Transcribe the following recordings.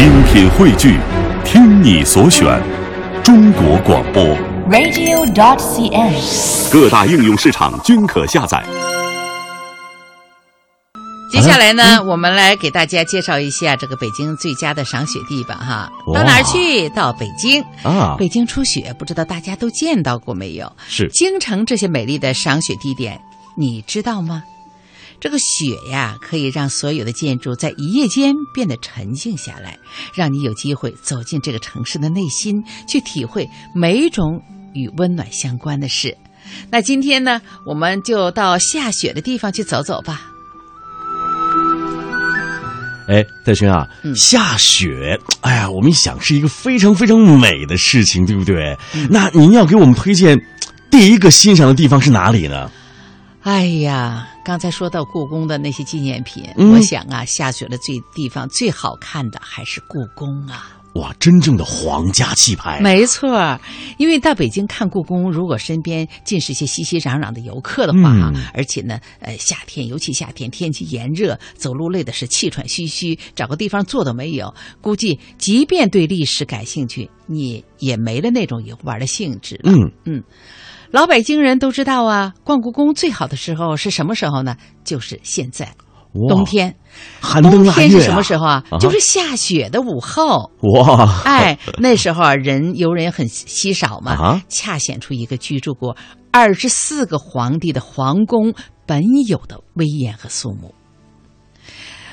精品汇聚，听你所选，中国广播。radio.dot.cn，。各大应用市场均可下载。接下来呢，我们来给大家介绍一下这个北京最佳的赏雪地吧，哈，到哪儿去？到北京啊北京初雪，不知道大家都见到过没有？是京城这些美丽的赏雪地点，你知道吗？这个雪呀，可以让所有的建筑在一夜间变得沉静下来，让你有机会走进这个城市的内心，去体会每一种与温暖相关的事。那今天呢，我们就到下雪的地方去走走吧。哎，戴勋啊，嗯下雪，哎呀，我们一想是一个非常非常美的事情，对不对？嗯那您要给我们推荐第一个欣赏的地方是哪里呢？哎呀，刚才说到故宫的那些纪念品，嗯。我想啊，下雪的最地方最好看的还是故宫啊。哇，真正的皇家气派，没错儿，因为到北京看故宫，如果身边尽是些熙熙攘攘的游客的话啊，嗯。而且呢，呃，夏天尤其夏天天气炎热，走路累的是气喘吁吁，找个地方坐都没有，估计即便对历史感兴趣，你也没了那种游玩的兴致了。嗯。嗯，老北京人都知道啊，逛故宫最好的时候是什么时候呢？就是现在，冬，天。寒冬腊月、啊、冬天是什么时候啊？啊就是下雪的午后。哇，哎，那时候啊，人游人很稀少嘛，啊恰显出一个居住过二十四个皇帝的皇宫本有的威严和肃穆。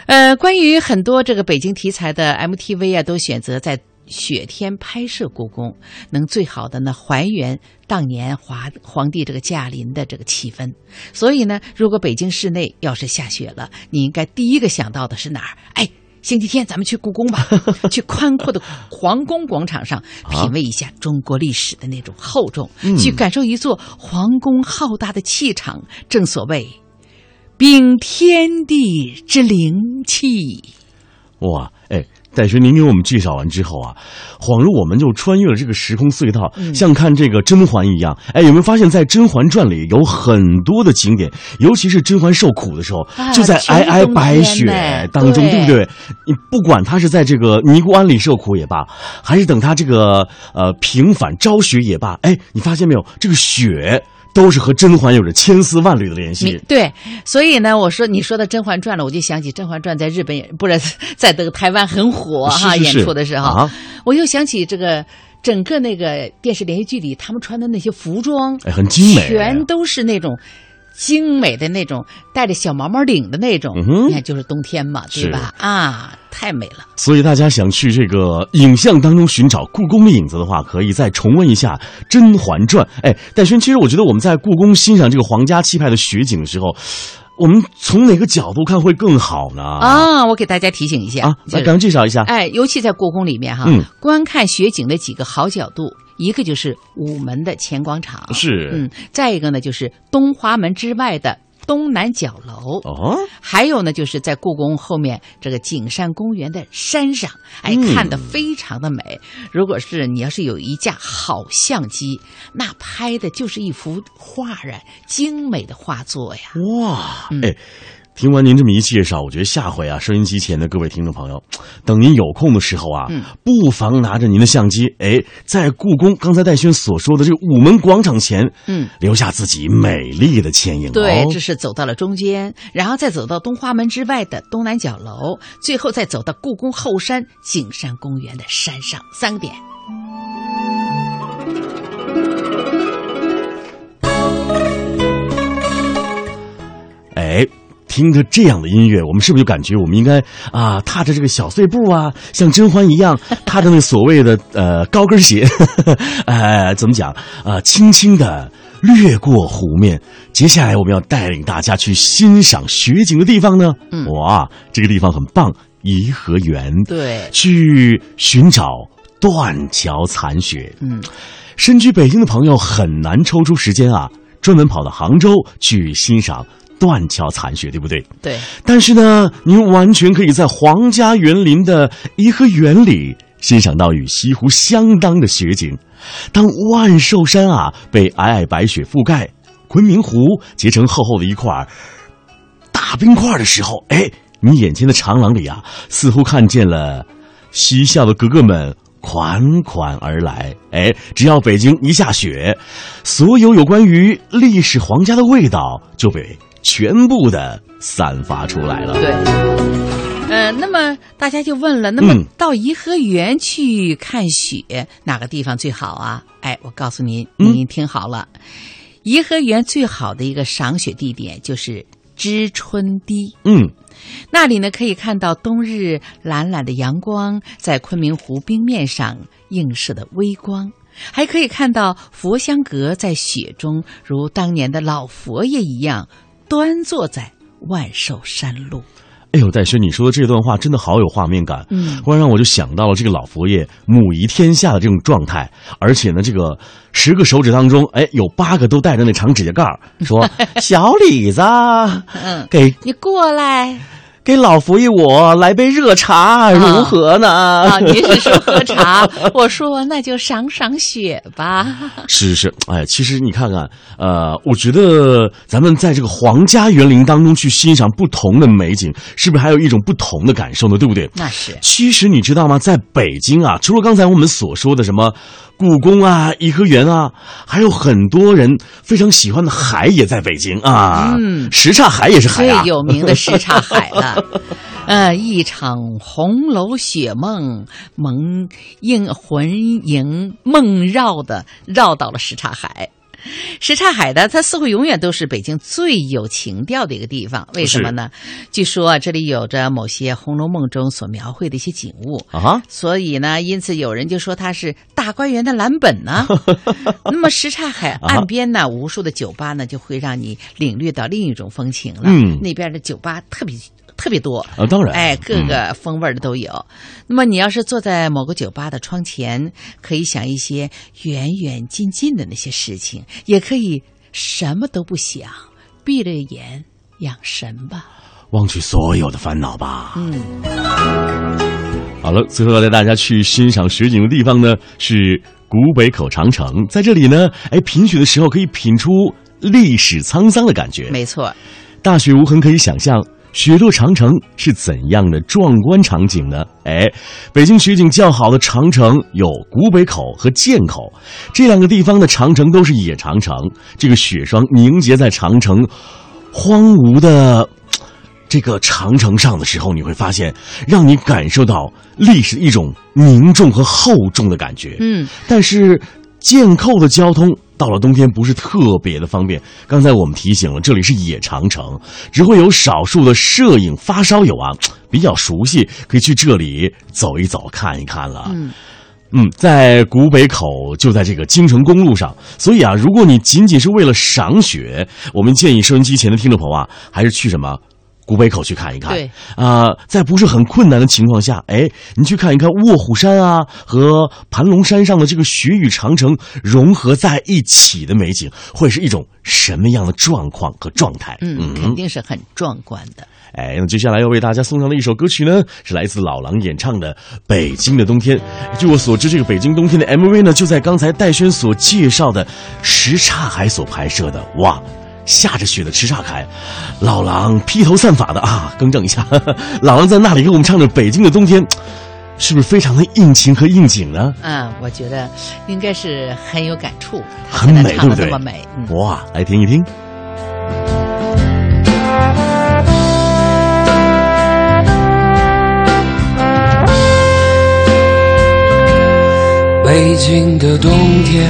呃，关于很多这个北京题材的 MTV 啊，都选择在雪天拍摄故宫，能最好的呢还原当年华皇帝这个驾临的这个气氛。所以呢，如果北京市内要是下雪了，你应该第一个想到的是哪儿？哎。星期天咱们去故宫吧，去宽阔的皇宫广场上品味一下中国历史的那种厚重，去感受一座皇宫浩大的气场。正所谓，秉天地之灵气。哇，哎，戴学，您给我们介绍完之后啊，恍如我们就穿越了这个时空隧道，嗯像看这个甄嬛一样。哎，有没有发现，在《甄嬛传》里有很多的景点，尤其是甄嬛受苦的时候，啊就在皑皑白雪当中，对对不对？你不管她是在这个尼姑庵里受苦也罢，还是等她这个呃平反昭雪也罢，哎，你发现没有，这个雪都是和甄嬛有着千丝万缕的联系。对，所以呢，我说你说到《甄嬛传》了，我就想起《甄嬛传》在日本也不是 在这个台湾很火哈，演出的时候，啊我又想起这个整个那个电视连续剧里他们穿的那些服装，哎，很精美，全都是那种。精美的那种，带着小毛毛领的那种，嗯你看就是冬天嘛，对吧？啊，太美了。所以大家想去这个影像当中寻找故宫的影子的话，可以再重温一下《甄嬛传》。哎，戴轩，其实我觉得我们在故宫欣赏这个皇家气派的雪景的时候，我们从哪个角度看会更好呢？啊，我给大家提醒一下啊，来赶快介绍一下。哎，尤其在故宫里面哈，嗯观看雪景的几个好角度，一个就是午门的前广场，是嗯，再一个呢就是东华门之外的东南角楼，哦，还有呢就是在故宫后面这个景山公园的山上，哎，嗯看的非常的美。如果是你要是有一架好相机，那拍的就是一幅画啊，精美的画作呀。哇，嗯哎。听完您这么一介绍，我觉得下回啊，收音机前的各位听众朋友，等您有空的时候啊，嗯不妨拿着您的相机，哎，在故宫刚才戴轩所说的这个午门广场前，嗯，留下自己美丽的倩影、哦。对，这是走到了中间，然后再走到东华门之外的东南角楼，最后再走到故宫后山景山公园的山上，三个点。听着这样的音乐，我们是不是就感觉我们应该啊，踏着这个小碎步啊，像甄嬛一样，踏着那所谓的呃高跟鞋，呃，怎么讲啊、轻轻的掠过湖面。接下来我们要带领大家去欣赏雪景的地方呢，嗯哇，这个地方很棒，颐和园。对，去寻找断桥残雪。嗯，身居北京的朋友很难抽出时间啊，专门跑到杭州去欣赏断桥残雪，对不对？对，但是呢，您完全可以在皇家园林的颐和园里欣赏到与西湖相当的雪景。当万寿山啊被皑皑白雪覆盖，昆明湖结成厚厚的一块大冰块的时候，哎，你眼前的长廊里啊，似乎看见了嬉笑的格格们款款而来。哎，只要北京一下雪，所有有关于历史皇家的味道就被全部的散发出来了。对，呃，那么大家就问了，那么嗯到颐和园去看雪，哪个地方最好啊？哎，我告诉您，嗯您听好了，颐和园最好的一个赏雪地点就是知春堤。嗯，那里呢，可以看到冬日懒懒的阳光在昆明湖冰面上映射的微光，还可以看到佛香阁在雪中如当年的老佛爷一样端坐在万寿山路。哎呦，戴轩，你说的这段话真的好有画面感，嗯。忽然让我就想到了这个老佛爷母仪天下的这种状态，而且呢，这个十个手指当中，哎，有八个都带着那长指甲盖儿，说 小李子，嗯，给你过来给老佛爷我来杯热茶，如何呢？啊！您是说喝茶，我说那就赏赏雪吧。是是，哎，其实你看看，呃，我觉得咱们在这个皇家园林当中去欣赏不同的美景，是不是还有一种不同的感受呢？对不对？那是其实你知道吗？在北京啊，除了刚才我们所说的什么故宫啊、颐和园啊，还有很多人非常喜欢的海也在北京啊。嗯什刹海也是海最啊。有名的什刹海了。呃，一场红楼雪梦，蒙映魂萦梦绕的绕到了什刹海。什刹海呢，它似乎永远都是北京最有情调的一个地方。为什么呢？据说啊，这里有着某些《红楼梦》中所描绘的一些景物。啊，所以呢，因此有人就说它是大观园的蓝本呢。那么什刹海岸边呢，无数的酒吧呢，就会让你领略到另一种风情了。嗯那边的酒吧特别特别多。啊，当然，哎，各个风味的都有。那么你要是坐在某个酒吧的窗前，可以想一些远远近近的那些事情，也可以什么都不想，闭着眼养神吧。忘去所有的烦恼吧。嗯，好了，最后要带大家去欣赏雪景的地方呢是古北口长城，在这里呢，哎，品雪的时候可以品出历史沧桑的感觉。没错。大雪无痕可以想象雪落长城是怎样的壮观场景呢？哎，北京雪景较好的长城有古北口和剑口，这两个地方的长城都是野长城。这个雪霜凝结在长城荒芜的这个长城上的时候，你会发现，让你感受到历史一种凝重和厚重的感觉。嗯，但是剑扣的交通到了冬天不是特别的方便。刚才我们提醒了，这里是野长城，只会有少数的摄影发烧友啊比较熟悉，可以去这里走一走、看一看了。嗯嗯，在古北口就在这个京城公路上，所以啊，如果你仅仅是为了赏雪，我们建议收音机前的听众朋友啊，还是去什么？古北口去看一看，对啊、在不是很困难的情况下，哎，你去看一看卧虎山啊和盘龙山上的这个雪与长城融合在一起的美景，会是一种什么样的状况和状态？嗯，肯定是很壮观的。哎，那接下来要为大家送上的一首歌曲呢，是来自老狼演唱的《北京的冬天》。据我所知，这个《北京冬天》的 MV 呢，就在刚才戴轩所介绍的什刹海所拍摄的。哇，下着雪的什刹海，老狼披头散发的啊，更正一下，老狼在那里给我们唱着《北京的冬天》，是不是非常的应情和应景呢？嗯，我觉得应该是很有感触，很美，对不对？么美。嗯，哇，来听一听。北京的冬天，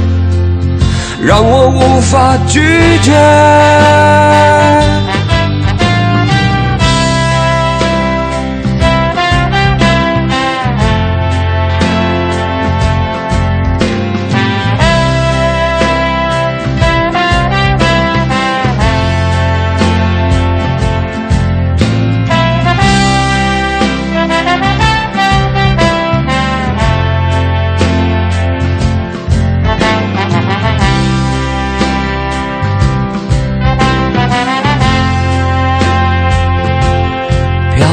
让我无法拒绝。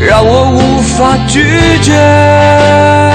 让我无法拒绝。